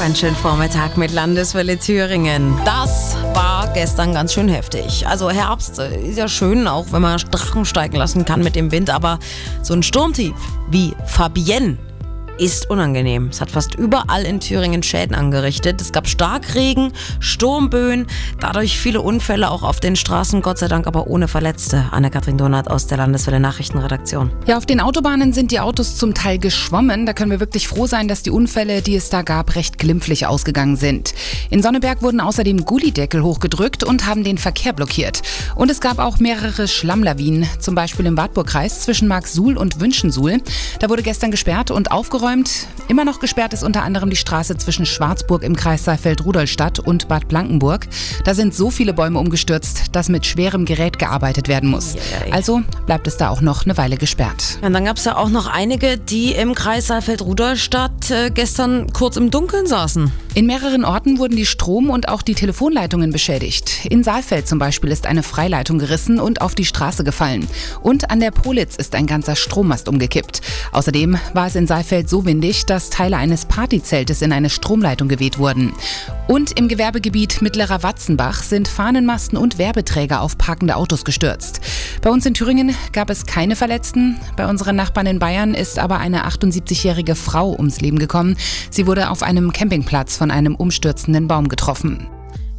Ein schönen Vormittag mit Landeswelle Thüringen. Das war gestern ganz schön heftig. Also Herbst ist ja schön, auch wenn man Drachen steigen lassen kann mit dem Wind, aber so ein Sturmtief wie Fabienne ist unangenehm. Es hat fast überall in Thüringen Schäden angerichtet. Es gab Starkregen, Sturmböen, dadurch viele Unfälle auch auf den Straßen, Gott sei Dank aber ohne Verletzte. Anne-Kathrin Donat aus der Landeswelle Nachrichtenredaktion. Ja, auf den Autobahnen sind die Autos zum Teil geschwommen. Da können wir wirklich froh sein, dass die Unfälle, die es da gab, recht glimpflich ausgegangen sind. In Sonneberg wurden außerdem Gullideckel hochgedrückt und haben den Verkehr blockiert. Und es gab auch mehrere Schlammlawinen, zum Beispiel im Wartburgkreis zwischen Marksuhl und Wünschensuhl. Da wurde gestern gesperrt und aufgeräumt aufgeräumt. Immer noch gesperrt ist unter anderem die Straße zwischen Schwarzburg im Kreis Saalfeld-Rudolstadt und Bad Blankenburg. Da sind so viele Bäume umgestürzt, dass mit schwerem Gerät gearbeitet werden muss. Also bleibt es da auch noch eine Weile gesperrt. Und dann gab es ja auch noch einige, die im Kreis Saalfeld-Rudolstadt äh, gestern kurz im Dunkeln saßen. In mehreren Orten wurden die Strom- und auch die Telefonleitungen beschädigt. In Saalfeld zum Beispiel ist eine Freileitung gerissen und auf die Straße gefallen. Und an der Politz ist ein ganzer Strommast umgekippt. Außerdem war es in Saalfeld so windig, dass Teile eines Partyzeltes in eine Stromleitung geweht wurden. Und im Gewerbegebiet Mittlerer Watzenbach sind Fahnenmasten und Werbeträger auf parkende Autos gestürzt. Bei uns in Thüringen gab es keine Verletzten. Bei unseren Nachbarn in Bayern ist aber eine 78-jährige Frau ums Leben gekommen. Sie wurde auf einem Campingplatz von einem umstürzenden Baum getroffen.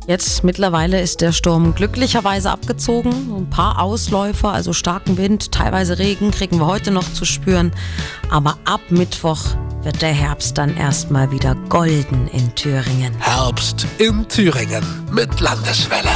Jetzt mittlerweile ist der Sturm glücklicherweise abgezogen. Ein paar Ausläufer, also starken Wind, teilweise Regen kriegen wir heute noch zu spüren. Aber ab Mittwoch wird der Herbst dann erstmal wieder golden in Thüringen. Herbst in Thüringen mit Landeswelle.